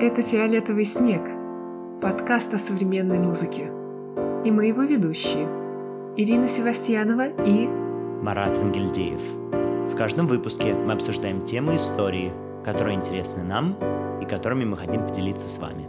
Это «Фиолетовый снег» – подкаст о современной музыке. И мы его ведущие – Ирина Севастьянова и Марат Ангельдеев. В каждом выпуске мы обсуждаем темы истории, которые интересны нам и которыми мы хотим поделиться с вами.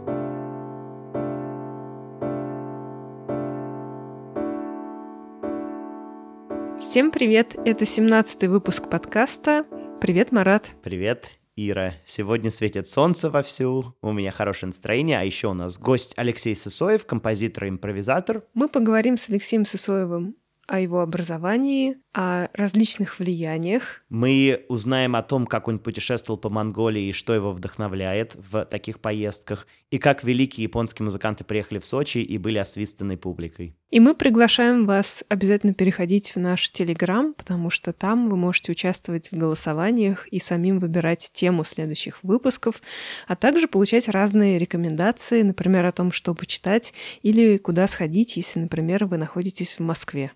Всем привет! Это 17-й выпуск подкаста. Привет, Марат. Привет, Ира. Сегодня светит солнце вовсю, у меня хорошее настроение, а еще у нас гость Алексей Сысоев, композитор и импровизатор. Мы поговорим с Алексеем Сысоевым о его образовании, о различных влияниях. Мы узнаем о том, как он путешествовал по Монголии и что его вдохновляет в таких поездках, и как великие японские музыканты приехали в Сочи и были освистаны публикой. И мы приглашаем вас обязательно переходить в наш Телеграм, потому что там вы можете участвовать в голосованиях и самим выбирать тему следующих выпусков, а также получать разные рекомендации, например, о том, что почитать или куда сходить, если, например, вы находитесь в Москве.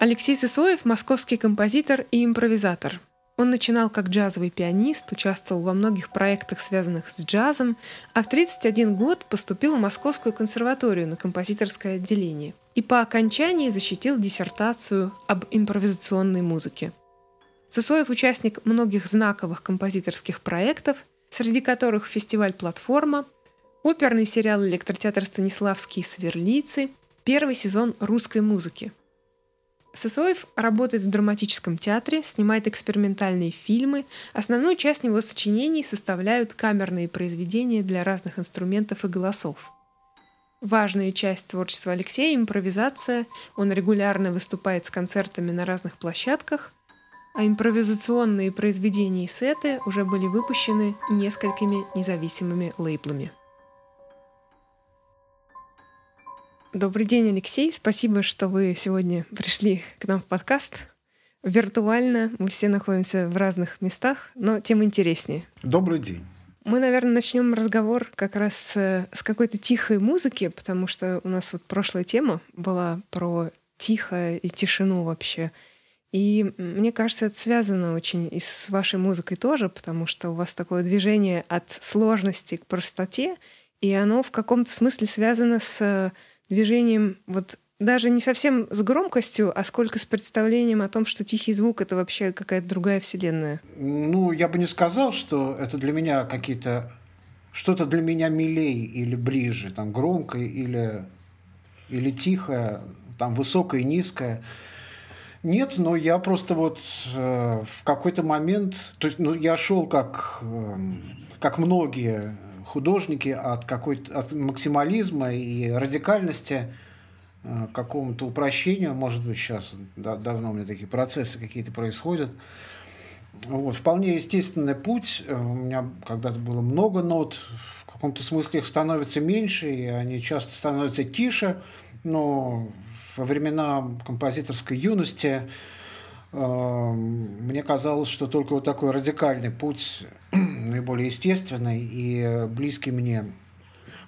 Алексей Сысоев – московский композитор и импровизатор. Он начинал как джазовый пианист, участвовал во многих проектах, связанных с джазом, а в 31 год поступил в Московскую консерваторию на композиторское отделение и по окончании защитил диссертацию об импровизационной музыке. Сысоев – участник многих знаковых композиторских проектов, среди которых фестиваль «Платформа», оперный сериал «Электротеатр Станиславский. Сверлицы», первый сезон русской музыки – Сысоев работает в драматическом театре, снимает экспериментальные фильмы. Основную часть его сочинений составляют камерные произведения для разных инструментов и голосов. Важная часть творчества Алексея – импровизация. Он регулярно выступает с концертами на разных площадках, а импровизационные произведения и сеты уже были выпущены несколькими независимыми лейблами. Добрый день, Алексей. Спасибо, что вы сегодня пришли к нам в подкаст. Виртуально мы все находимся в разных местах, но тем интереснее. Добрый день. Мы, наверное, начнем разговор как раз с, с какой-то тихой музыки, потому что у нас вот прошлая тема была про тихо и тишину вообще. И мне кажется, это связано очень и с вашей музыкой тоже, потому что у вас такое движение от сложности к простоте, и оно в каком-то смысле связано с движением вот даже не совсем с громкостью, а сколько с представлением о том, что тихий звук это вообще какая-то другая вселенная. Ну, я бы не сказал, что это для меня какие-то что-то для меня милей или ближе, там громкое или или тихое, там высокое и низкое. Нет, но я просто вот э, в какой-то момент, то есть, ну, я шел как э, как многие художники от какой-то от максимализма и радикальности э, какому-то упрощению, может быть, сейчас да, давно у меня такие процессы какие-то происходят. Вот, вполне естественный путь. Э, у меня когда-то было много нот, в каком-то смысле их становится меньше, и они часто становятся тише, но во времена композиторской юности мне казалось, что только вот такой радикальный путь, наиболее естественный и близкий мне.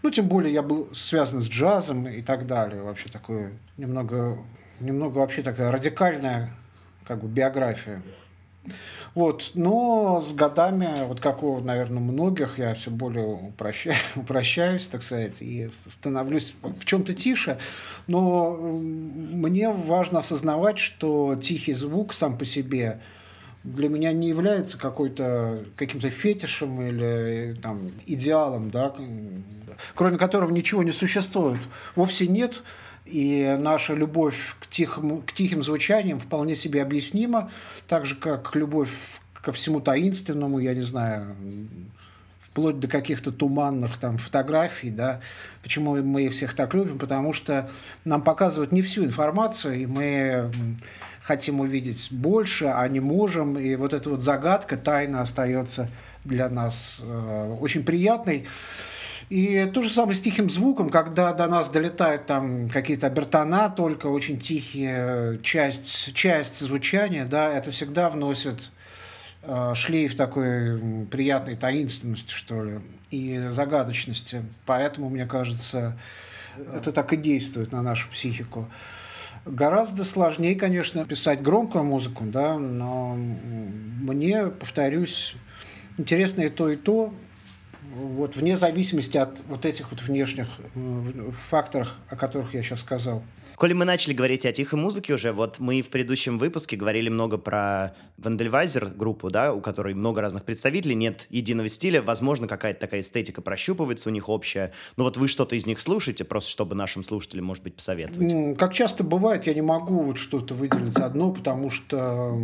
Ну, тем более я был связан с джазом и так далее. Вообще такое немного, немного вообще такая радикальная как бы биография. Вот, но с годами, вот как у, наверное, многих, я все более упрощаю, упрощаюсь, так сказать, и становлюсь в чем-то тише. Но мне важно осознавать, что тихий звук сам по себе для меня не является какой-то каким-то фетишем или там, идеалом, да, кроме которого ничего не существует. Вовсе нет. И наша любовь к тихим, к тихим звучаниям вполне себе объяснима, так же, как любовь ко всему таинственному, я не знаю, вплоть до каких-то туманных там фотографий, да. Почему мы их всех так любим? Потому что нам показывают не всю информацию, и мы хотим увидеть больше, а не можем. И вот эта вот загадка, тайна остается для нас э, очень приятной. И то же самое с тихим звуком, когда до нас долетают там какие-то обертона, только очень тихие, часть, часть звучания, да, это всегда вносит э, шлейф такой приятной таинственности, что ли, и загадочности. Поэтому, мне кажется, это так и действует на нашу психику. Гораздо сложнее, конечно, писать громкую музыку, да, но мне, повторюсь, интересно и то, и то, вот вне зависимости от вот этих вот внешних э, факторов, о которых я сейчас сказал. Коли мы начали говорить о тихой музыке уже, вот мы в предыдущем выпуске говорили много про Вандельвайзер группу, да, у которой много разных представителей, нет единого стиля, возможно, какая-то такая эстетика прощупывается у них общая, но вот вы что-то из них слушаете, просто чтобы нашим слушателям, может быть, посоветовать? Как часто бывает, я не могу вот что-то выделить одно, потому что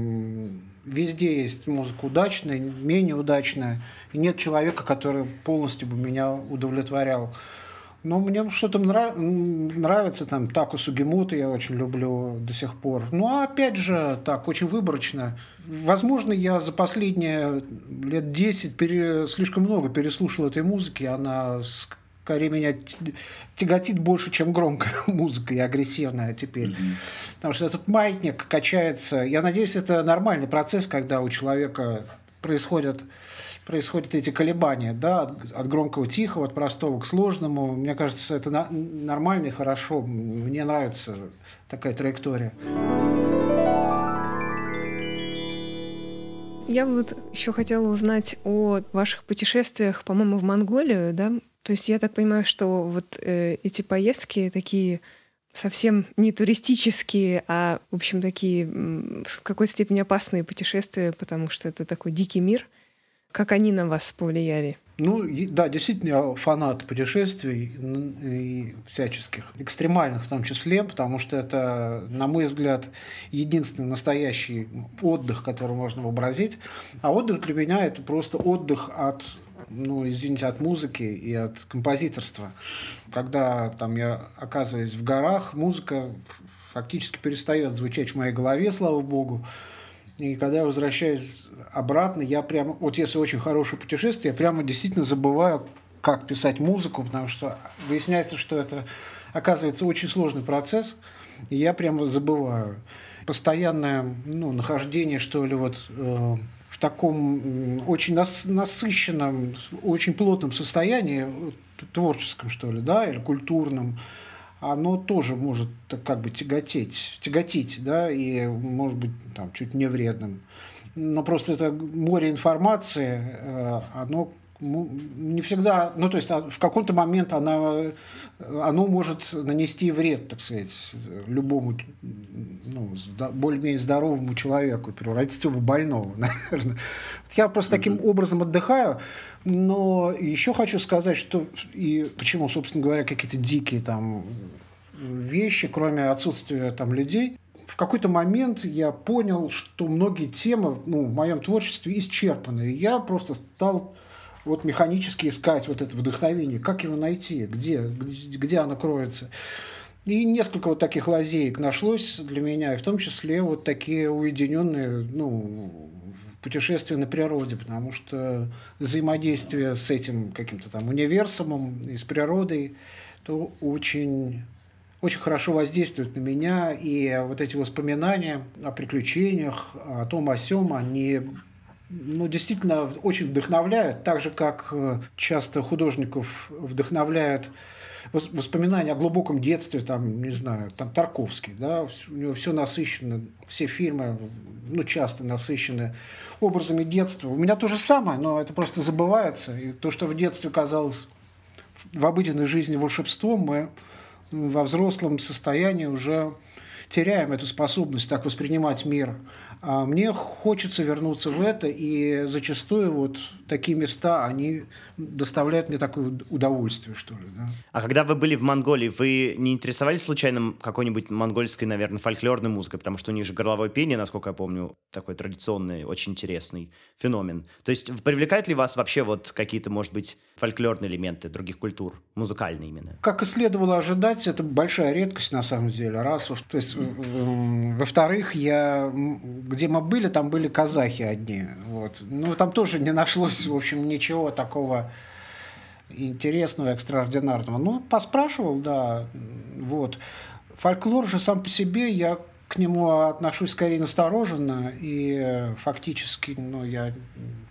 везде есть музыка удачная, менее удачная, и нет человека, который полностью бы меня удовлетворял. Но мне что-то нрав... нравится, там, Таку Сугимото я очень люблю до сих пор. Ну, а опять же, так, очень выборочно. Возможно, я за последние лет 10 пере... слишком много переслушал этой музыки, она скорее меня тяготит больше, чем громкая музыка и агрессивная теперь. Mm-hmm. Потому что этот маятник качается. Я надеюсь, это нормальный процесс, когда у человека происходят происходят эти колебания, да, от, от громкого тихого, от простого к сложному. Мне кажется, это на, нормально и хорошо. Мне нравится такая траектория. Я вот еще хотела узнать о ваших путешествиях, по-моему, в Монголию, да? То есть я так понимаю, что вот э, эти поездки такие совсем не туристические, а, в общем, такие в какой-то степени опасные путешествия, потому что это такой дикий мир — как они на вас повлияли? Ну, да, действительно, я фанат путешествий и всяческих, экстремальных в том числе, потому что это, на мой взгляд, единственный настоящий отдых, который можно вообразить. А отдых для меня – это просто отдых от ну, извините, от музыки и от композиторства. Когда там я оказываюсь в горах, музыка фактически перестает звучать в моей голове, слава богу. И когда я возвращаюсь обратно, я прямо, вот если очень хорошее путешествие, я прямо действительно забываю, как писать музыку, потому что выясняется, что это, оказывается, очень сложный процесс, и я прямо забываю. Постоянное ну, нахождение, что ли, вот э, в таком очень нас, насыщенном, очень плотном состоянии, творческом, что ли, да, или культурном, оно тоже может как бы тяготеть, тяготить, да, и может быть там чуть не вредным. Но просто это море информации, э, оно не всегда, ну то есть а в какой-то момент она, оно может нанести вред, так сказать, любому ну, более-менее здоровому человеку, превратить его в больного, наверное. Я просто таким образом отдыхаю, но еще хочу сказать, что и почему, собственно говоря, какие-то дикие там вещи, кроме отсутствия там людей, в какой-то момент я понял, что многие темы ну, в моем творчестве исчерпаны. Я просто стал вот механически искать вот это вдохновение. Как его найти? Где? Где, оно кроется? И несколько вот таких лазеек нашлось для меня, и в том числе вот такие уединенные, ну, путешествия на природе, потому что взаимодействие с этим каким-то там универсумом и с природой, это очень очень хорошо воздействует на меня, и вот эти воспоминания о приключениях, о том, о сём, они ну, действительно очень вдохновляют, так же, как э, часто художников вдохновляют воспоминания о глубоком детстве, там, не знаю, там Тарковский, да, у него все насыщено, все фильмы, ну, часто насыщены образами детства. У меня то же самое, но это просто забывается. И то, что в детстве казалось в обыденной жизни волшебством, мы во взрослом состоянии уже теряем эту способность так воспринимать мир. А мне хочется вернуться в это, и зачастую вот такие места, они доставляют мне такое удовольствие, что ли. Да. А когда вы были в Монголии, вы не интересовались случайно какой-нибудь монгольской, наверное, фольклорной музыкой? Потому что у них же горловое пение, насколько я помню, такой традиционный, очень интересный феномен. То есть привлекают ли вас вообще вот какие-то, может быть, фольклорные элементы других культур, музыкальные именно? Как и следовало ожидать, это большая редкость на самом деле. Раз, то есть, во-вторых, я где мы были, там были казахи одни. Вот. Ну, там тоже не нашлось, в общем, ничего такого интересного, экстраординарного. Ну, поспрашивал, да. Вот. Фольклор же сам по себе, я к нему отношусь скорее настороженно, и фактически, ну, я,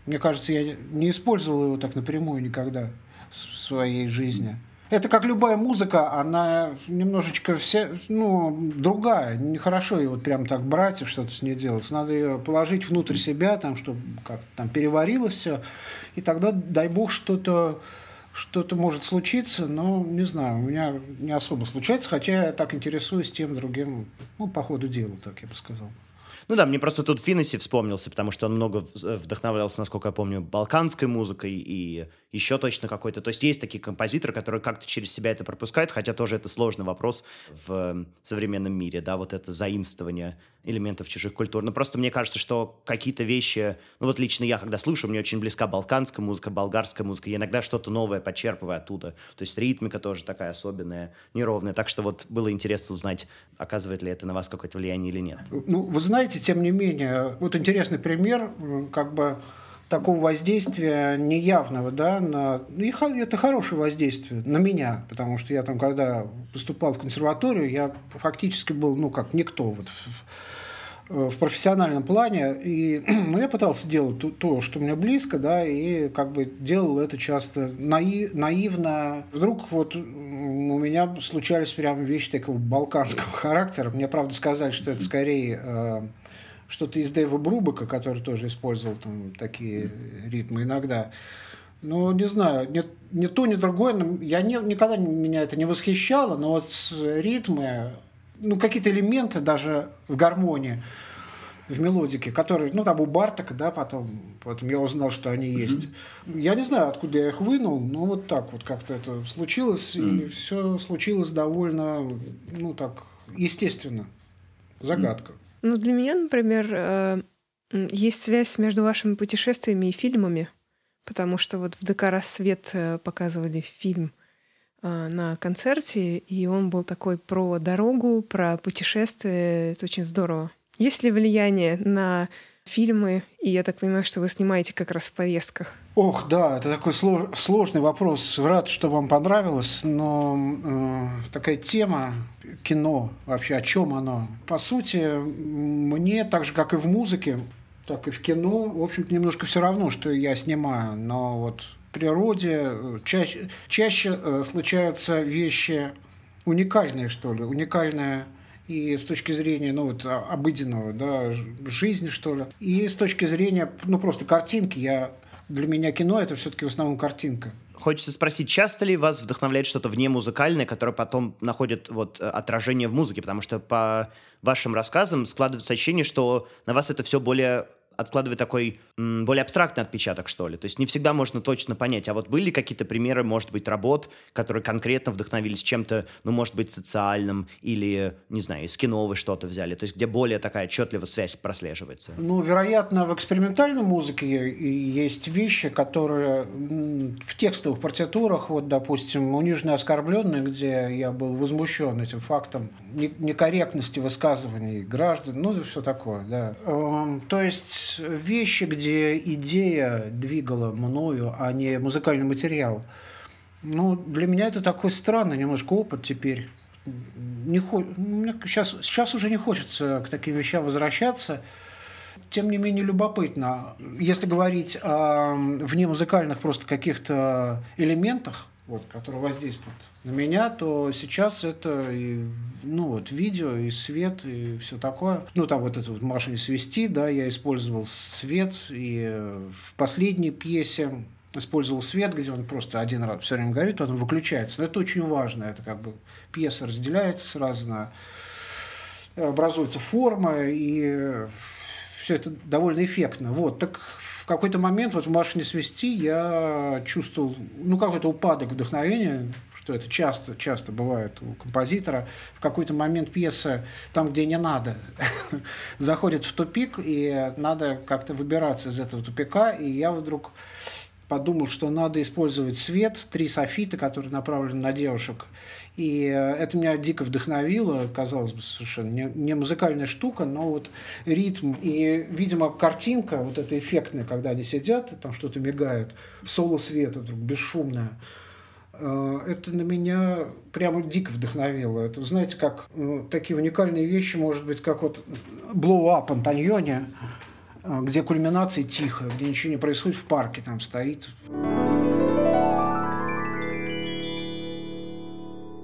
мне кажется, я не использовал его так напрямую никогда в своей жизни. Это как любая музыка, она немножечко вся, ну, другая. Нехорошо ее вот прям так брать и что-то с ней делать. Надо ее положить внутрь себя, там, чтобы как-то там переварилось все. И тогда, дай бог, что-то что-то может случиться, но не знаю, у меня не особо случается, хотя я так интересуюсь тем другим, ну, по ходу дела, так я бы сказал. Ну да, мне просто тут Финнесси вспомнился, потому что он много вдохновлялся, насколько я помню, балканской музыкой и еще точно какой-то. То есть есть такие композиторы, которые как-то через себя это пропускают, хотя тоже это сложный вопрос в современном мире, да, вот это заимствование элементов чужих культур. Но просто мне кажется, что какие-то вещи, ну вот лично я, когда слушаю, мне очень близка балканская музыка, болгарская музыка, я иногда что-то новое подчерпываю оттуда. То есть ритмика тоже такая особенная, неровная. Так что вот было интересно узнать, оказывает ли это на вас какое-то влияние или нет. Ну, вы знаете, тем не менее, вот интересный пример, как бы такого воздействия неявного, да, на... Ну, и это хорошее воздействие на меня, потому что я там, когда поступал в консерваторию, я фактически был, ну, как никто вот в, в профессиональном плане, и ну, я пытался делать то, то, что мне близко, да, и как бы делал это часто наи, наивно. Вдруг вот у меня случались прям вещи такого балканского характера. Мне, правда, сказали, что это скорее э, что-то из Дэйва Брубака, который тоже использовал там такие ритмы иногда. Ну, не знаю, ни, ни то, ни другое. Я не, никогда меня это не восхищало, но вот ритмы, ну, какие-то элементы даже в гармонии, в мелодике, которые, ну, там у Бартака, да, потом, потом я узнал, что они есть. Mm-hmm. Я не знаю, откуда я их вынул, но вот так вот как-то это случилось, mm-hmm. и все случилось довольно, ну, так, естественно. Загадка. Ну, для меня, например, э, есть связь между вашими путешествиями и фильмами, потому что вот в ДК «Рассвет» э, показывали фильм э, на концерте, и он был такой про дорогу, про путешествие. Это очень здорово. Есть ли влияние на фильмы, и я так понимаю, что вы снимаете как раз в поездках. Ох, да, это такой сложный вопрос. Рад, что вам понравилось, но э, такая тема кино вообще, о чем оно? По сути, мне так же, как и в музыке, так и в кино, в общем-то, немножко все равно, что я снимаю, но вот в природе э, чаще, чаще э, случаются вещи уникальные, что ли, уникальная и с точки зрения, ну, вот, а, обыденного, да, жизни, что ли, и с точки зрения, ну, просто картинки. Я, для меня кино – это все-таки в основном картинка. Хочется спросить, часто ли вас вдохновляет что-то вне музыкальное, которое потом находит вот э, отражение в музыке? Потому что по вашим рассказам складывается ощущение, что на вас это все более откладывает такой м, более абстрактный отпечаток, что ли. То есть не всегда можно точно понять. А вот были какие-то примеры, может быть, работ, которые конкретно вдохновились чем-то, ну, может быть, социальным или, не знаю, из кино вы что-то взяли, то есть где более такая отчетливая связь прослеживается? Ну, вероятно, в экспериментальной музыке есть вещи, которые в текстовых партитурах, вот, допустим, «Униженный оскорбленный», где я был возмущен этим фактом некорректности высказываний граждан, ну, все такое, да. Эм, то есть вещи, где идея двигала мною, а не музыкальный материал. Ну, для меня это такой странный немножко опыт теперь. Не хо... Мне сейчас, сейчас уже не хочется к таким вещам возвращаться. Тем не менее, любопытно. Если говорить о внемузыкальных просто каких-то элементах, вот, которые воздействуют на меня, то сейчас это и, ну, вот, видео, и свет, и все такое. Ну, там вот это вот Маша свести, да, я использовал свет, и в последней пьесе использовал свет, где он просто один раз все время горит, потом выключается. Но это очень важно, это как бы пьеса разделяется сразу на образуется форма, и все это довольно эффектно. Вот, так какой-то момент вот в «Машине свести» я чувствовал, ну, какой-то упадок вдохновения, что это часто, часто бывает у композитора. В какой-то момент пьеса, там, где не надо, заходит в тупик, и надо как-то выбираться из этого тупика. И я вдруг подумал, что надо использовать свет, три софита, которые направлены на девушек, и э, это меня дико вдохновило, казалось бы, совершенно не, не музыкальная штука, но вот ритм. И, видимо, картинка, вот эта эффектная, когда они сидят, там что-то мигает, соло света вдруг бесшумное, э, это на меня прямо дико вдохновило. Это, знаете, как э, такие уникальные вещи, может быть, как вот Blow Up Антоньоне, где кульминация тихо, где ничего не происходит в парке, там стоит.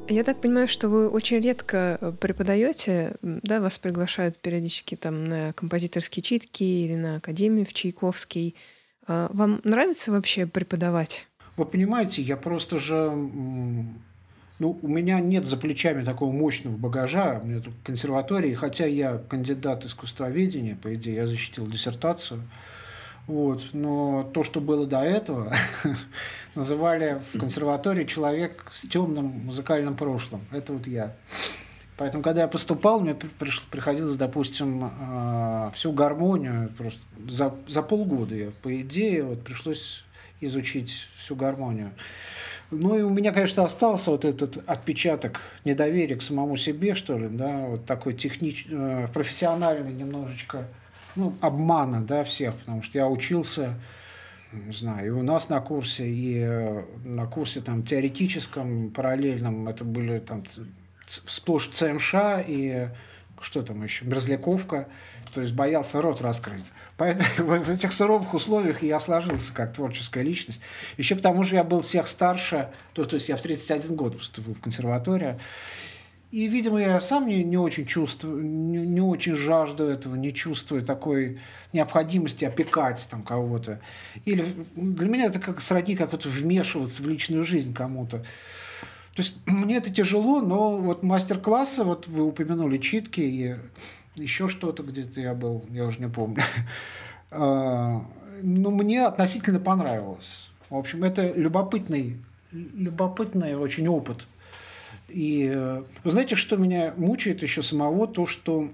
Я так понимаю, что вы очень редко э, преподаете, да, вас приглашают периодически там на композиторские читки или на академию в Чайковский. А вам нравится вообще преподавать? Вы понимаете, я просто же... Ну, у меня нет за плечами такого мощного багажа, у меня тут консерватории, хотя я кандидат искусствоведения, по идее, я защитил диссертацию, вот. Но то, что было до этого, называли в консерватории человек с темным музыкальным прошлым. Это вот я. Поэтому, когда я поступал, мне приходилось, допустим, э, всю гармонию просто за, за полгода, я, по идее, вот пришлось изучить всю гармонию. Ну и у меня, конечно, остался вот этот отпечаток недоверия к самому себе, что ли, да, вот такой технич... Э, профессиональный немножечко ну, обмана да, всех, потому что я учился, не знаю, и у нас на курсе, и э, на курсе там теоретическом, параллельном, это были там сплошь ЦМШ и что там еще, Мерзляковка, то есть боялся рот раскрыть. Поэтому в этих суровых условиях я сложился как творческая личность. Еще к тому же я был всех старше, то, то есть я в 31 год поступил в консерваторию, и, видимо, я сам не, не очень чувствую, не, не очень жажду этого, не чувствую такой необходимости опекать там кого-то. Или для меня это как сродни, как вот вмешиваться в личную жизнь кому-то. То есть мне это тяжело, но вот мастер-классы, вот вы упомянули читки и еще что-то где-то я был, я уже не помню. А, ну, мне относительно понравилось. В общем, это любопытный, любопытный очень опыт – и э, вы знаете, что меня мучает еще самого, то, что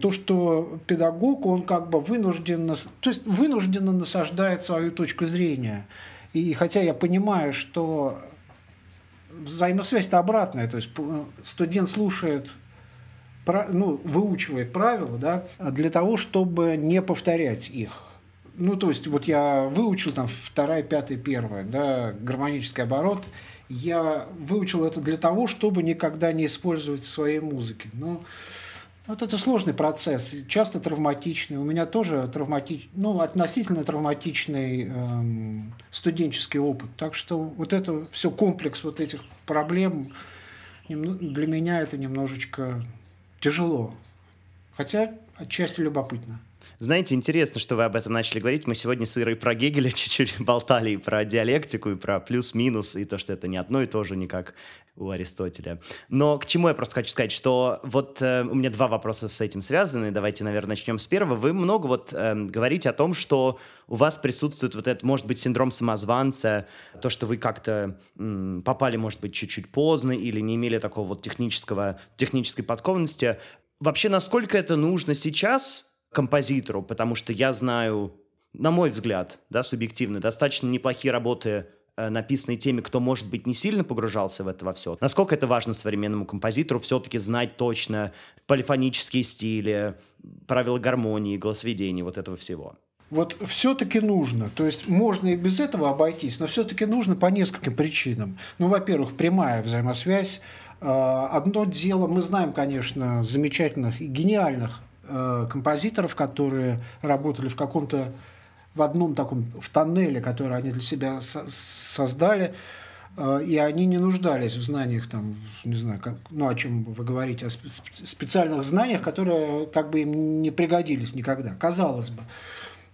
то, что педагог, он как бы вынужден, то есть вынужденно насаждает свою точку зрения. И хотя я понимаю, что взаимосвязь-то обратная, то есть э, студент слушает, ну, выучивает правила, да, для того, чтобы не повторять их. Ну, то есть, вот я выучил там вторая, пятая, первая, да, гармонический оборот, я выучил это для того, чтобы никогда не использовать в своей музыке. Но вот это сложный процесс, часто травматичный. У меня тоже травматичный, ну, относительно травматичный эм, студенческий опыт. Так что вот это все комплекс вот этих проблем для меня это немножечко тяжело. Хотя отчасти любопытно. Знаете, интересно, что вы об этом начали говорить. Мы сегодня с Ирой про Гегеля чуть-чуть болтали и про диалектику, и про плюс-минус, и то, что это не одно и то же, не как у Аристотеля. Но к чему я просто хочу сказать, что вот э, у меня два вопроса с этим связаны. Давайте, наверное, начнем с первого. Вы много вот э, говорите о том, что у вас присутствует вот этот, может быть, синдром самозванца, то, что вы как-то м, попали, может быть, чуть-чуть поздно или не имели такого вот технического, технической подкованности. Вообще, насколько это нужно сейчас, композитору, потому что я знаю, на мой взгляд, да, субъективно, достаточно неплохие работы э, написанные теми, кто, может быть, не сильно погружался в это во все. Насколько это важно современному композитору все-таки знать точно полифонические стили, правила гармонии, голосоведения, вот этого всего? Вот все-таки нужно. То есть можно и без этого обойтись, но все-таки нужно по нескольким причинам. Ну, во-первых, прямая взаимосвязь. Э, одно дело, мы знаем, конечно, замечательных и гениальных Э, композиторов, которые работали в каком-то в одном таком в тоннеле, который они для себя со создали, э, и они не нуждались в знаниях там, не знаю, как, ну о чем вы говорите, о специальных знаниях, которые как бы им не пригодились никогда, казалось бы.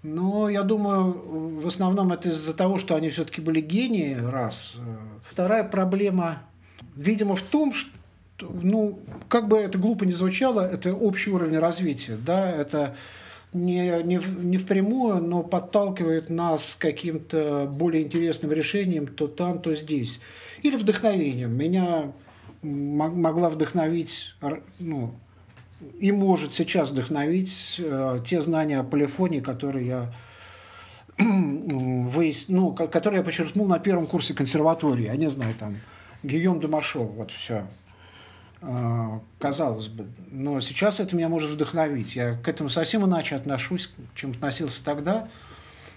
Но я думаю, в основном это из-за того, что они все-таки были гении, раз. Вторая проблема, видимо, в том, что ну, как бы это глупо не звучало, это общий уровень развития, да, это не, не, не впрямую, но подталкивает нас к каким-то более интересным решениям то там, то здесь. Или вдохновением. Меня могла вдохновить, ну, и может сейчас вдохновить э, те знания о полифонии, которые я выяс... ну, которые я подчеркнул на первом курсе консерватории. Я не знаю, там, Гийом Демашов, вот все. А, казалось бы. Но сейчас это меня может вдохновить. Я к этому совсем иначе отношусь, чем относился тогда.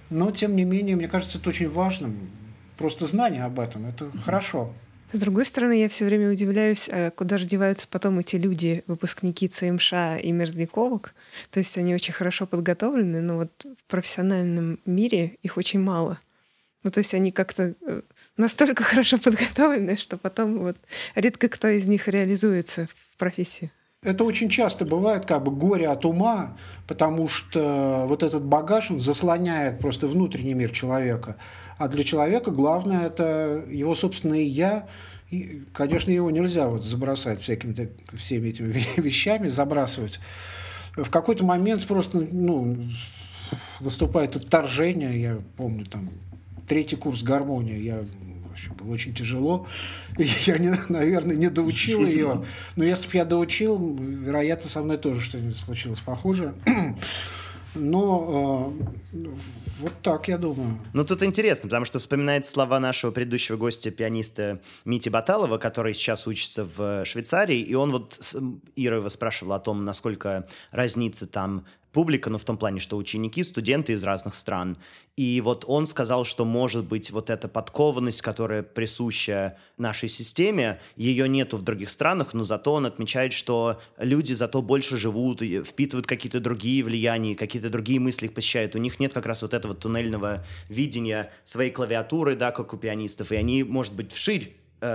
Но, тем не менее, мне кажется, это очень важным. Просто знание об этом – это mm-hmm. хорошо. С другой стороны, я все время удивляюсь, а куда же деваются потом эти люди, выпускники ЦМШ и мерзляковок. То есть они очень хорошо подготовлены, но вот в профессиональном мире их очень мало. Ну, то есть они как-то э, настолько хорошо подготовлены, что потом вот редко кто из них реализуется в профессии. Это очень часто бывает как бы горе от ума, потому что вот этот багаж, он заслоняет просто внутренний мир человека. А для человека главное – это его собственное «я», и, конечно, его нельзя вот забросать всякими всеми этими вещами, забрасывать. В какой-то момент просто ну, наступает отторжение. Я помню, там, третий курс гармонии. Я вообще было очень тяжело. Я, не, наверное, не доучил ее. Но если бы я доучил, вероятно, со мной тоже что-нибудь случилось похуже. Но э, вот так, я думаю. Ну, тут интересно, потому что вспоминает слова нашего предыдущего гостя, пианиста Мити Баталова, который сейчас учится в Швейцарии, и он вот, Ира его спрашивал о том, насколько разнится там публика, но в том плане, что ученики, студенты из разных стран. И вот он сказал, что, может быть, вот эта подкованность, которая присуща нашей системе, ее нету в других странах, но зато он отмечает, что люди зато больше живут, впитывают какие-то другие влияния, какие-то другие мысли их посещают. У них нет как раз вот этого туннельного видения своей клавиатуры, да, как у пианистов, и они, может быть, вширь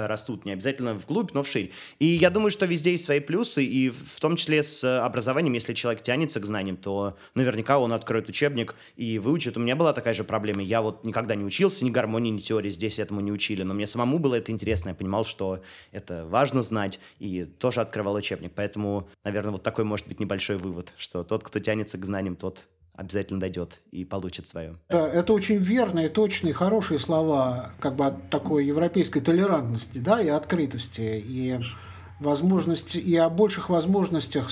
растут, не обязательно вглубь, но вширь. И я думаю, что везде есть свои плюсы, и в том числе с образованием, если человек тянется к знаниям, то наверняка он откроет учебник и выучит. У меня была такая же проблема. Я вот никогда не учился ни гармонии, ни теории, здесь этому не учили, но мне самому было это интересно, я понимал, что это важно знать, и тоже открывал учебник. Поэтому, наверное, вот такой может быть небольшой вывод, что тот, кто тянется к знаниям, тот обязательно дойдет и получит свое. Да, это очень верные, точные, хорошие слова как бы от такой европейской толерантности да, и открытости. И возможности, и о больших возможностях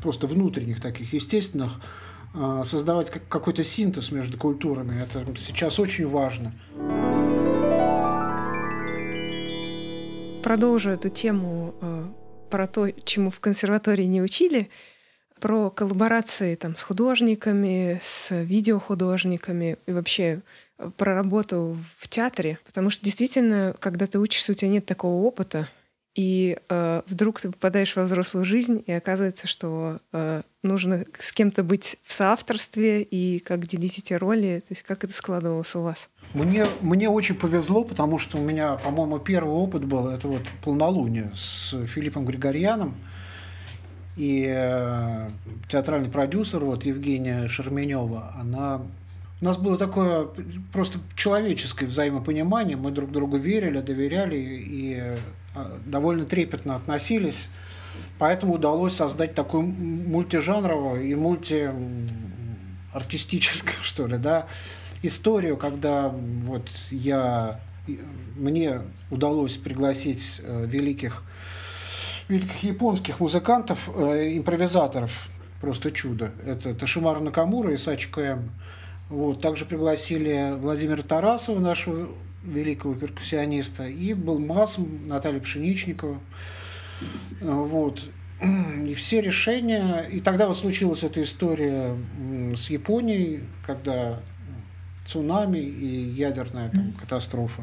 просто внутренних таких естественных а, создавать какой-то синтез между культурами. Это сейчас очень важно. Продолжу эту тему э, про то, чему в консерватории не учили про коллаборации там, с художниками, с видеохудожниками и вообще э, про работу в театре, потому что действительно, когда ты учишься, у тебя нет такого опыта, и э, вдруг ты попадаешь во взрослую жизнь, и оказывается, что э, нужно с кем-то быть в соавторстве, и как делить эти роли, то есть как это складывалось у вас? Мне, мне очень повезло, потому что у меня, по-моему, первый опыт был, это вот полнолуние с Филиппом Григорьяном, и э, театральный продюсер, вот Евгения Шерменева, она у нас было такое просто человеческое взаимопонимание, мы друг другу верили, доверяли и э, довольно трепетно относились, поэтому удалось создать такую мультижанровую и мультиартистическую, что ли, да, историю, когда вот я, мне удалось пригласить э, великих великих японских музыкантов, э, импровизаторов. Просто чудо. Это Ташимара Накамура и Сачи КМ. Вот. Также пригласили Владимира Тарасова, нашего великого перкуссиониста, и был Мас, Наталья Пшеничникова. Вот. И все решения... И тогда вот случилась эта история с Японией, когда цунами и ядерная там, катастрофа.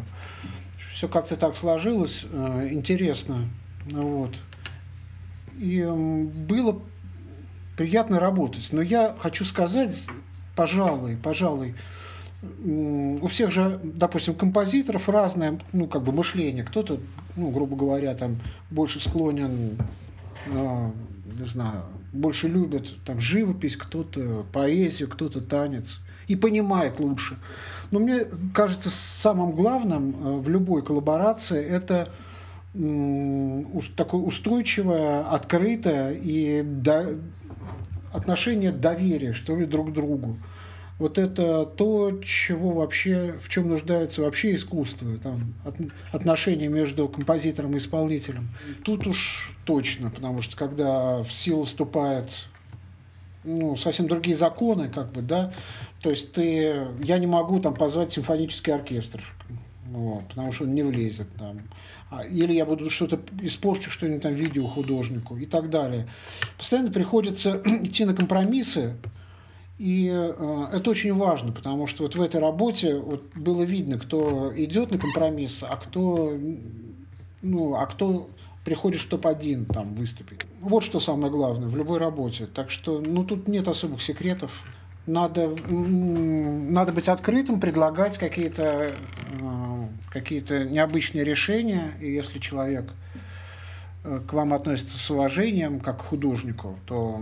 Все как-то так сложилось. Э, интересно. Вот и было приятно работать. Но я хочу сказать, пожалуй, пожалуй, у всех же, допустим, композиторов разное, ну, как бы мышление. Кто-то, ну, грубо говоря, там больше склонен, э, не знаю, больше любит там живопись, кто-то поэзию, кто-то танец и понимает лучше. Но мне кажется, самым главным э, в любой коллаборации это такое устойчивое, открытое и до, отношение доверия, что ли, друг к другу. Вот это то, чего вообще, в чем нуждается вообще искусство, там, от, отношения между композитором и исполнителем. Тут уж точно, потому что когда в силу вступает ну, совсем другие законы, как бы, да, то есть ты, я не могу там позвать симфонический оркестр, вот, потому что он не влезет там. А, или я буду что-то испорчу, что-нибудь там видео художнику и так далее. Постоянно приходится идти на компромиссы, и э, это очень важно, потому что вот в этой работе вот было видно, кто идет на компромисс, а кто, ну, а кто приходит, чтобы один там выступить. Вот что самое главное в любой работе. Так что, ну, тут нет особых секретов. Надо, надо быть открытым, предлагать какие-то э, какие необычные решения. И если человек э, к вам относится с уважением, как к художнику, то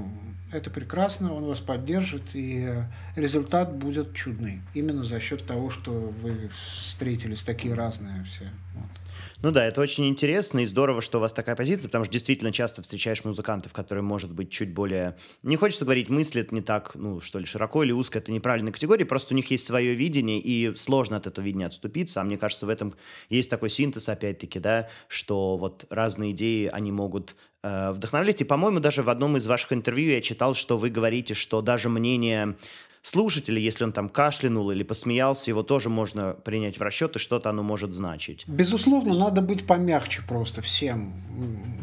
это прекрасно, он вас поддержит, и результат будет чудный. Именно за счет того, что вы встретились такие разные все. Вот. Ну да, это очень интересно и здорово, что у вас такая позиция, потому что действительно часто встречаешь музыкантов, которые, может быть, чуть более... Не хочется говорить, мыслят не так, ну, что ли, широко или узко, это неправильная категория, просто у них есть свое видение, и сложно от этого видения отступиться, а мне кажется, в этом есть такой синтез, опять-таки, да, что вот разные идеи, они могут э, вдохновлять. И, по-моему, даже в одном из ваших интервью я читал, что вы говорите, что даже мнение слушателя, если он там кашлянул или посмеялся, его тоже можно принять в расчет, и что-то оно может значить. Безусловно, надо быть помягче просто всем.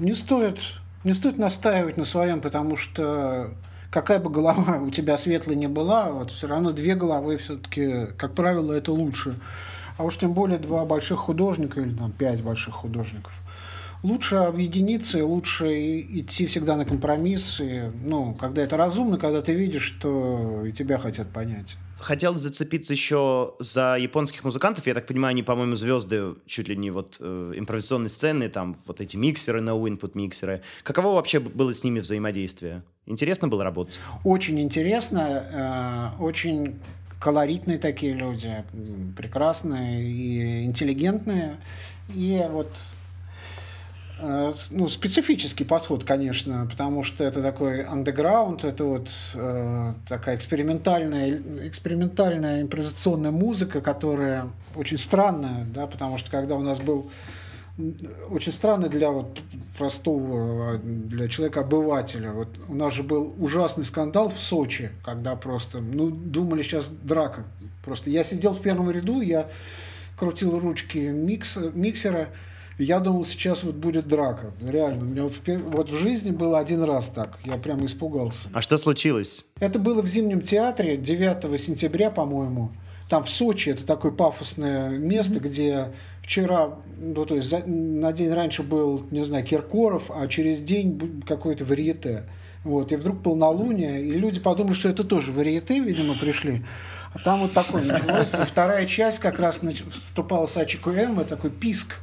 Не стоит, не стоит настаивать на своем, потому что какая бы голова у тебя светлая не была, вот все равно две головы все-таки, как правило, это лучше. А уж тем более два больших художника или там пять больших художников – лучше объединиться и лучше идти всегда на компромиссы. Ну, когда это разумно, когда ты видишь, что и тебя хотят понять. Хотел зацепиться еще за японских музыкантов. Я так понимаю, они, по-моему, звезды чуть ли не вот э, импровизационной сцены, там вот эти миксеры, no input миксеры. Каково вообще было с ними взаимодействие? Интересно было работать? Очень интересно, э, очень колоритные такие люди, прекрасные и интеллигентные. И вот ну, специфический подход, конечно, потому что это такой андеграунд, это вот э, такая экспериментальная, экспериментальная импровизационная музыка, которая очень странная, да, потому что когда у нас был очень странно для вот простого, для человека-обывателя. Вот у нас же был ужасный скандал в Сочи, когда просто, ну, думали, сейчас драка. Просто я сидел в первом ряду, я крутил ручки микс, миксера, я думал, сейчас вот будет драка. Реально, у меня в, вот в жизни было один раз так. Я прямо испугался. А что случилось? Это было в Зимнем театре 9 сентября, по-моему. Там в Сочи, это такое пафосное место, mm-hmm. где вчера, ну то есть за, на день раньше был, не знаю, Киркоров, а через день какой-то варьете. Вот, и вдруг полнолуние, и люди подумали, что это тоже варьете, видимо, пришли. А там вот такое началось. И вторая часть как раз вступала с Ачику М, такой писк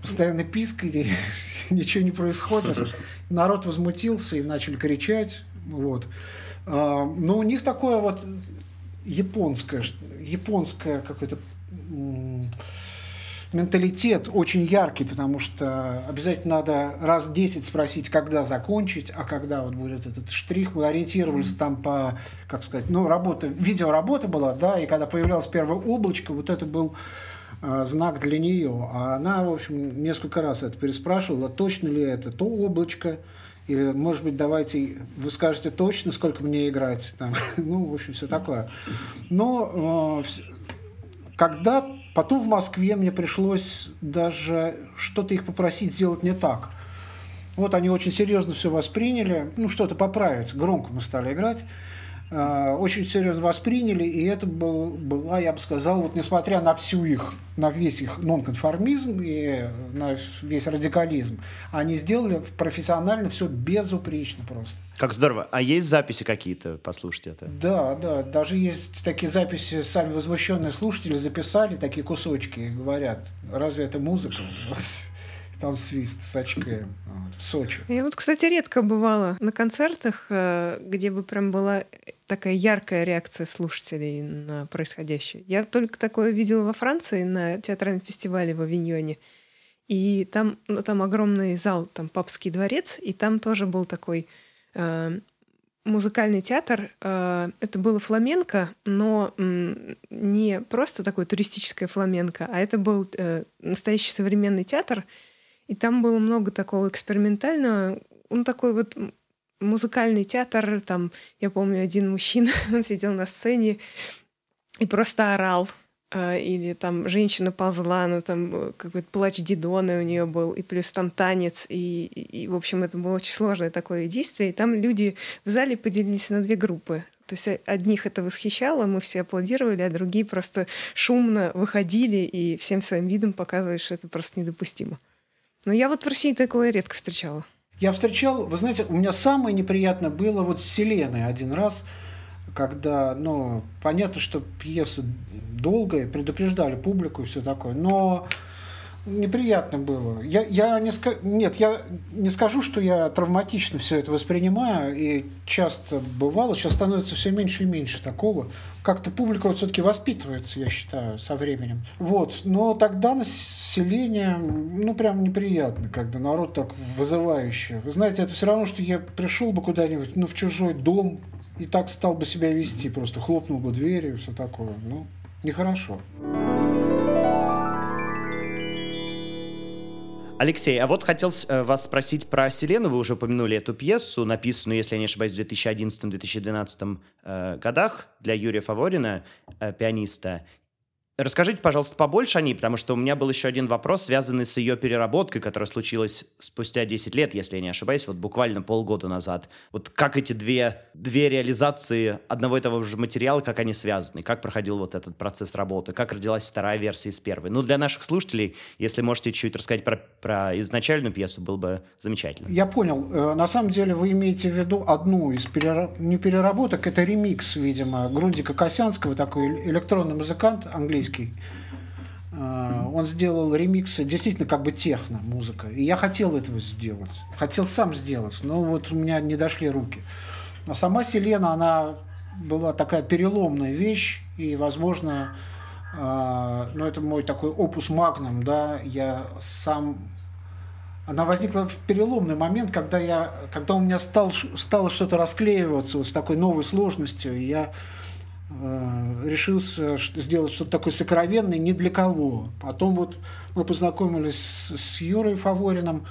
постоянно писк, и ничего не происходит. Народ возмутился и начали кричать. Вот. А, но у них такое вот японское, японское какое-то менталитет очень яркий, потому что обязательно надо раз 10 спросить, когда закончить, а когда вот будет этот штрих. Мы ориентировались там по, как сказать, ну, работа, видеоработа была, да, и когда появлялось первое облачко, вот это был знак для нее. А она, в общем, несколько раз это переспрашивала, точно ли это то облачко, или, может быть, давайте, вы скажете точно, сколько мне играть. Там. Ну, в общем, все такое. Но э, когда потом в Москве мне пришлось даже что-то их попросить сделать не так. Вот они очень серьезно все восприняли, ну, что-то поправить. Громко мы стали играть. Э, очень серьезно восприняли, и это был, была, я бы сказал, вот несмотря на всю их, на весь их нонконформизм и на весь радикализм, они сделали профессионально все безупречно просто. Как здорово. А есть записи какие-то? Послушайте это. Да, да. Даже есть такие записи, сами возмущенные слушатели записали такие кусочки и говорят, разве это музыка? Там свист с очкаем вот, в Сочи. Я вот, кстати, редко бывала на концертах, э, где бы прям была такая яркая реакция слушателей на происходящее. Я только такое видела во Франции на театральном фестивале в Авиньоне. И там, ну, там огромный зал, там Папский дворец, и там тоже был такой э, музыкальный театр. Э, это было фламенко, но м, не просто такое туристическое фламенко, а это был э, настоящий современный театр — и там было много такого экспериментального. Он такой вот музыкальный театр. Там, я помню, один мужчина, он сидел на сцене и просто орал. А, или там женщина ползла, она там э, какой-то плач Дидоны у нее был, и плюс там танец, и, и, в общем, это было очень сложное такое действие. И там люди в зале поделились на две группы. То есть одних это восхищало, мы все аплодировали, а другие просто шумно выходили и всем своим видом показывали, что это просто недопустимо. Но я вот в России такое редко встречала. Я встречал, вы знаете, у меня самое неприятное было вот с Селеной один раз. когда, ну, понятно, что пьеса долгая, предупреждали публику и все такое, но неприятно было. Я, я не ска... Нет, я не скажу, что я травматично все это воспринимаю, и часто бывало, сейчас становится все меньше и меньше такого. Как-то публика вот все-таки воспитывается, я считаю, со временем. Вот, но тогда население, ну, прям неприятно, когда народ так вызывающий. Вы знаете, это все равно, что я пришел бы куда-нибудь, ну, в чужой дом, и так стал бы себя вести, просто хлопнул бы дверью, все такое. Ну, нехорошо. Алексей, а вот хотел э, вас спросить про Селену. Вы уже упомянули эту пьесу, написанную, если я не ошибаюсь, в 2011-2012 э, годах для Юрия Фаворина, э, пианиста. Расскажите, пожалуйста, побольше о ней, потому что у меня был еще один вопрос, связанный с ее переработкой, которая случилась спустя 10 лет, если я не ошибаюсь, вот буквально полгода назад. Вот как эти две, две реализации одного и того же материала, как они связаны, как проходил вот этот процесс работы, как родилась вторая версия из первой. Ну, для наших слушателей, если можете чуть-чуть рассказать про, про изначальную пьесу, было бы замечательно. Я понял. Э, на самом деле вы имеете в виду одну из перераб... не переработок, это ремикс, видимо, Грундика Косянского, такой электронный музыкант английский, английский. А, он сделал ремиксы, действительно как бы техно музыка. И я хотел этого сделать. Хотел сам сделать, но вот у меня не дошли руки. А сама Селена, она была такая переломная вещь, и, возможно, а, ну, это мой такой опус магнум, да, я сам... Она возникла в переломный момент, когда, я, когда у меня стал, стало что-то расклеиваться вот с такой новой сложностью, и я Э, решился сделать что-то такое сокровенное ни для кого. Потом вот мы познакомились с Юрой Фавориным,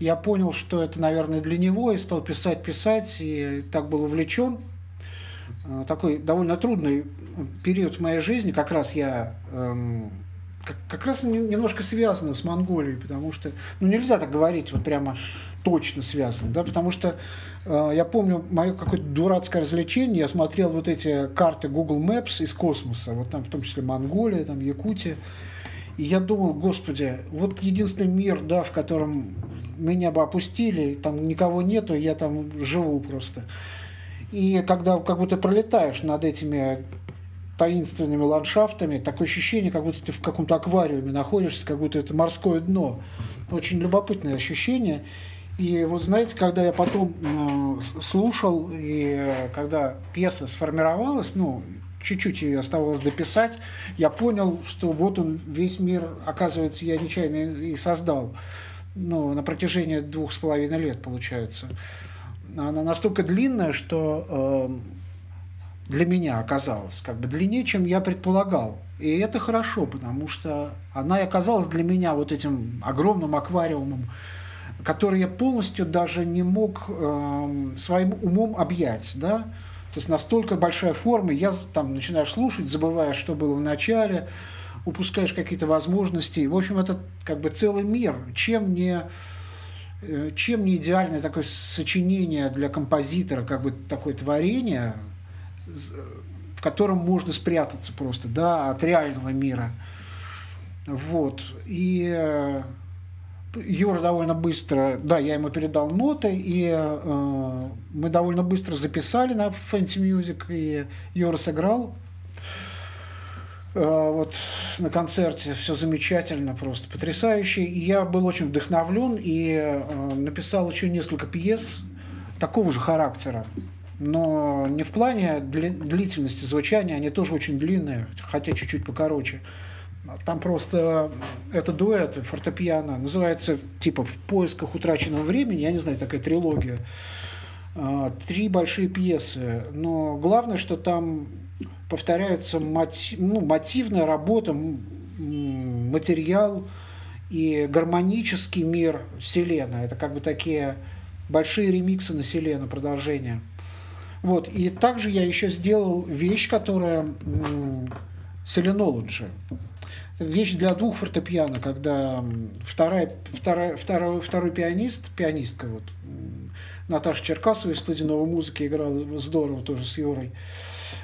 я понял, что это, наверное, для него, и стал писать, писать, и так был увлечен. Э, такой довольно трудный период в моей жизни, как раз я эм, как, как раз немножко связано с Монголией, потому что, ну, нельзя так говорить вот прямо точно связано, да, потому что э, я помню мое какое-то дурацкое развлечение, я смотрел вот эти карты Google Maps из космоса, вот там в том числе Монголия, там Якутия, и я думал, господи, вот единственный мир, да, в котором меня бы опустили, там никого нету, я там живу просто. И когда как будто пролетаешь над этими таинственными ландшафтами, такое ощущение, как будто ты в каком-то аквариуме находишься, как будто это морское дно. Очень любопытное ощущение. И вот знаете, когда я потом э, слушал, и когда пьеса сформировалась, ну, чуть-чуть ее оставалось дописать, я понял, что вот он, весь мир, оказывается, я нечаянно и создал. Ну, на протяжении двух с половиной лет, получается. Она настолько длинная, что э, для меня оказалась как бы длиннее, чем я предполагал. И это хорошо, потому что она и оказалась для меня вот этим огромным аквариумом который я полностью даже не мог э, своим умом объять, да, то есть настолько большая форма, я там начинаешь слушать, забывая, что было в начале, упускаешь какие-то возможности. В общем, это как бы целый мир. Чем не, э, чем не идеальное такое сочинение для композитора, как бы такое творение, в котором можно спрятаться просто, да, от реального мира. Вот. И э, Юра довольно быстро, да, я ему передал ноты, и э, мы довольно быстро записали на Fancy Music, и Юра сыграл. Э, вот на концерте все замечательно, просто потрясающе. И я был очень вдохновлен и э, написал еще несколько пьес такого же характера. Но не в плане длительности звучания, они тоже очень длинные, хотя чуть-чуть покороче. Там просто это дуэт фортепиано. Называется типа «В поисках утраченного времени». Я не знаю, такая трилогия. А, три большие пьесы. Но главное, что там повторяется мотив, ну, мотивная работа, материал и гармонический мир Вселенной. Это как бы такие большие ремиксы на Вселенную, продолжение. Вот. И также я еще сделал вещь, которая Селенологи вещь для двух фортепиано, когда вторая, вторая, второй, второй пианист, пианистка, вот, Наташа Черкасова из студии новой музыки играла здорово тоже с Юрой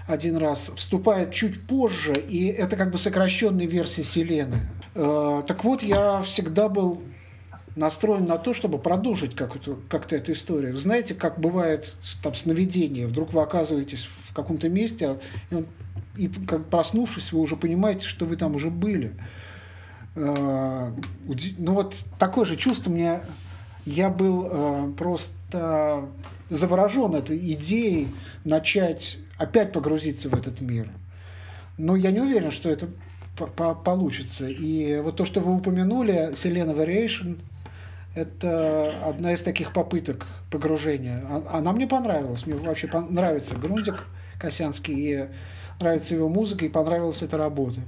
один раз, вступает чуть позже, и это как бы сокращенная версия Селены. Э, так вот, я всегда был настроен на то, чтобы продолжить как-то, как-то эту историю. Знаете, как бывает там сновидение, вдруг вы оказываетесь в каком-то месте, и, он, и как проснувшись, вы уже понимаете, что вы там уже были. Э, ну вот такое же чувство мне... Я был э, просто заворожен этой идеей начать опять погрузиться в этот мир. Но я не уверен, что это получится. И вот то, что вы упомянули, Selena Variation, это одна из таких попыток погружения. А, она мне понравилась. Мне вообще нравится Грундик Косянский, и нравится его музыка, и понравилась эта работа.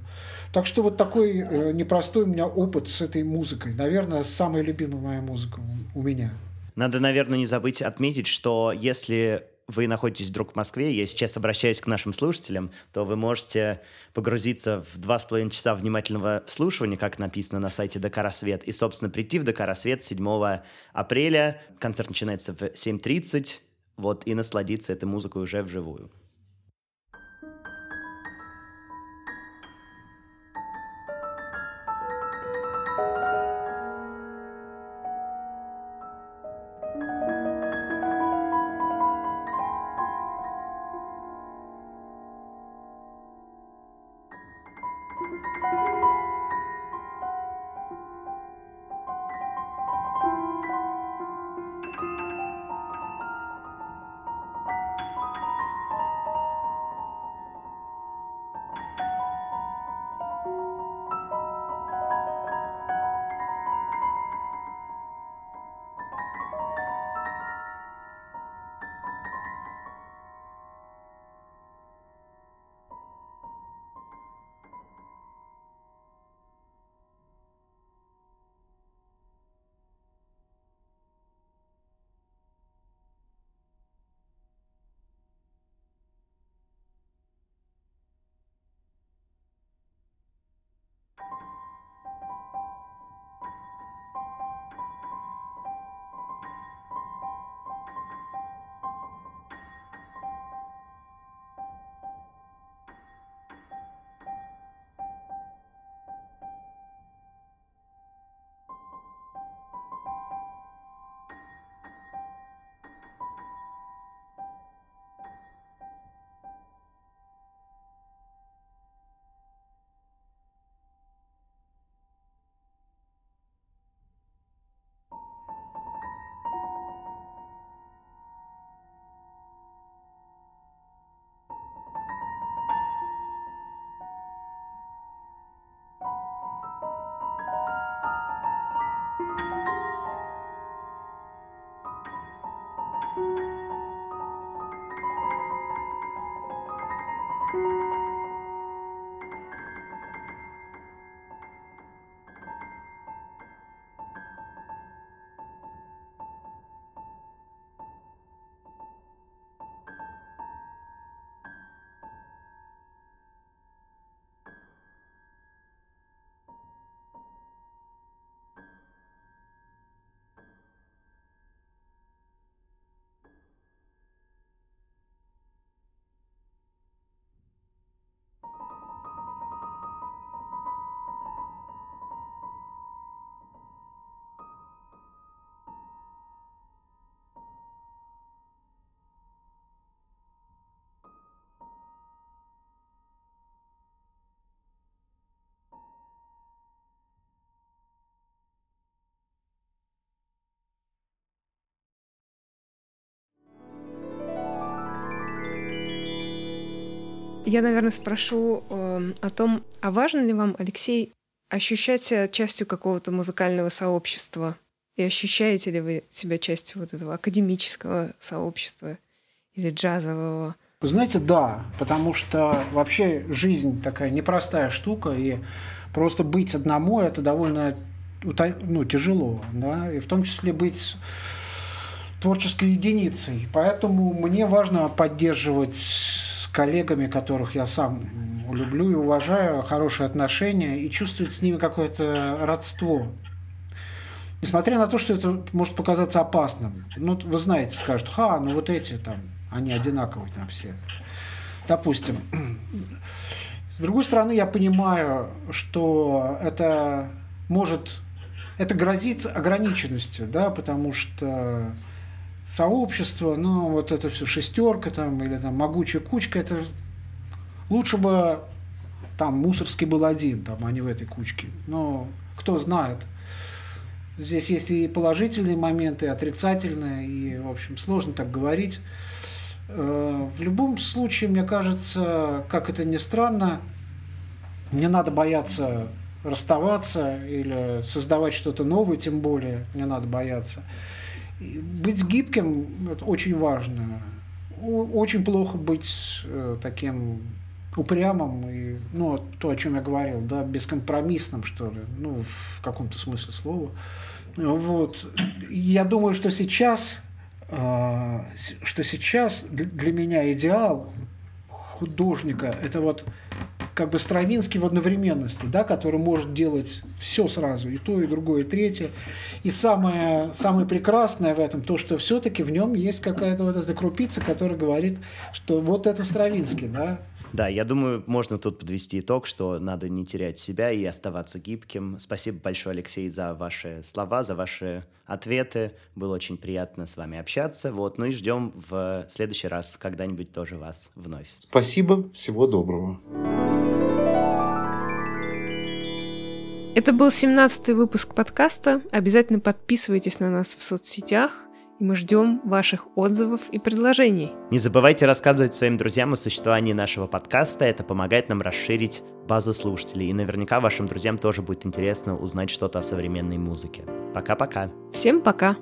Так что вот такой э, непростой у меня опыт с этой музыкой. Наверное, самая любимая моя музыка у меня. Надо, наверное, не забыть отметить, что если вы находитесь вдруг в Москве, я сейчас обращаюсь к нашим слушателям, то вы можете погрузиться в два с половиной часа внимательного вслушивания, как написано на сайте ДК «Рассвет», и, собственно, прийти в ДК «Рассвет» 7 апреля. Концерт начинается в 7.30, вот, и насладиться этой музыкой уже вживую. Я, наверное, спрошу э, о том, а важно ли вам, Алексей, ощущать себя частью какого-то музыкального сообщества? И ощущаете ли вы себя частью вот этого академического сообщества или джазового? Вы знаете, да, потому что вообще жизнь такая непростая штука, и просто быть одному это довольно ну, тяжело, да, и в том числе быть творческой единицей. Поэтому мне важно поддерживать коллегами, которых я сам люблю и уважаю, хорошие отношения и чувствовать с ними какое-то родство. Несмотря на то, что это может показаться опасным. Ну, вы знаете, скажут, ха, ну вот эти там, они одинаковые там все. Допустим. С другой стороны, я понимаю, что это может это грозит ограниченностью, да, потому что сообщество, ну, вот это все шестерка там или там могучая кучка, это лучше бы там Мусорский был один, там, а не в этой кучке. Но кто знает. Здесь есть и положительные моменты, и отрицательные, и, в общем, сложно так говорить. Э, в любом случае, мне кажется, как это ни странно, не надо бояться расставаться или создавать что-то новое, тем более не надо бояться. Быть гибким – это очень важно. Очень плохо быть э, таким упрямым и, ну, то, о чем я говорил, да, бескомпромиссным, что ли, ну, в каком-то смысле слова. Вот. Я думаю, что сейчас, э, что сейчас для меня идеал художника – это вот как бы Стравинский в одновременности, да, который может делать все сразу, и то, и другое, и третье. И самое, самое прекрасное в этом, то, что все-таки в нем есть какая-то вот эта крупица, которая говорит, что вот это Стравинский, да, да, я думаю, можно тут подвести итог, что надо не терять себя и оставаться гибким. Спасибо большое, Алексей, за ваши слова, за ваши ответы. Было очень приятно с вами общаться. Вот, ну и ждем в следующий раз когда-нибудь тоже вас вновь. Спасибо, всего доброго. Это был 17-й выпуск подкаста. Обязательно подписывайтесь на нас в соцсетях, и мы ждем ваших отзывов и предложений. Не забывайте рассказывать своим друзьям о существовании нашего подкаста. Это помогает нам расширить базу слушателей. И наверняка вашим друзьям тоже будет интересно узнать что-то о современной музыке. Пока-пока. Всем пока.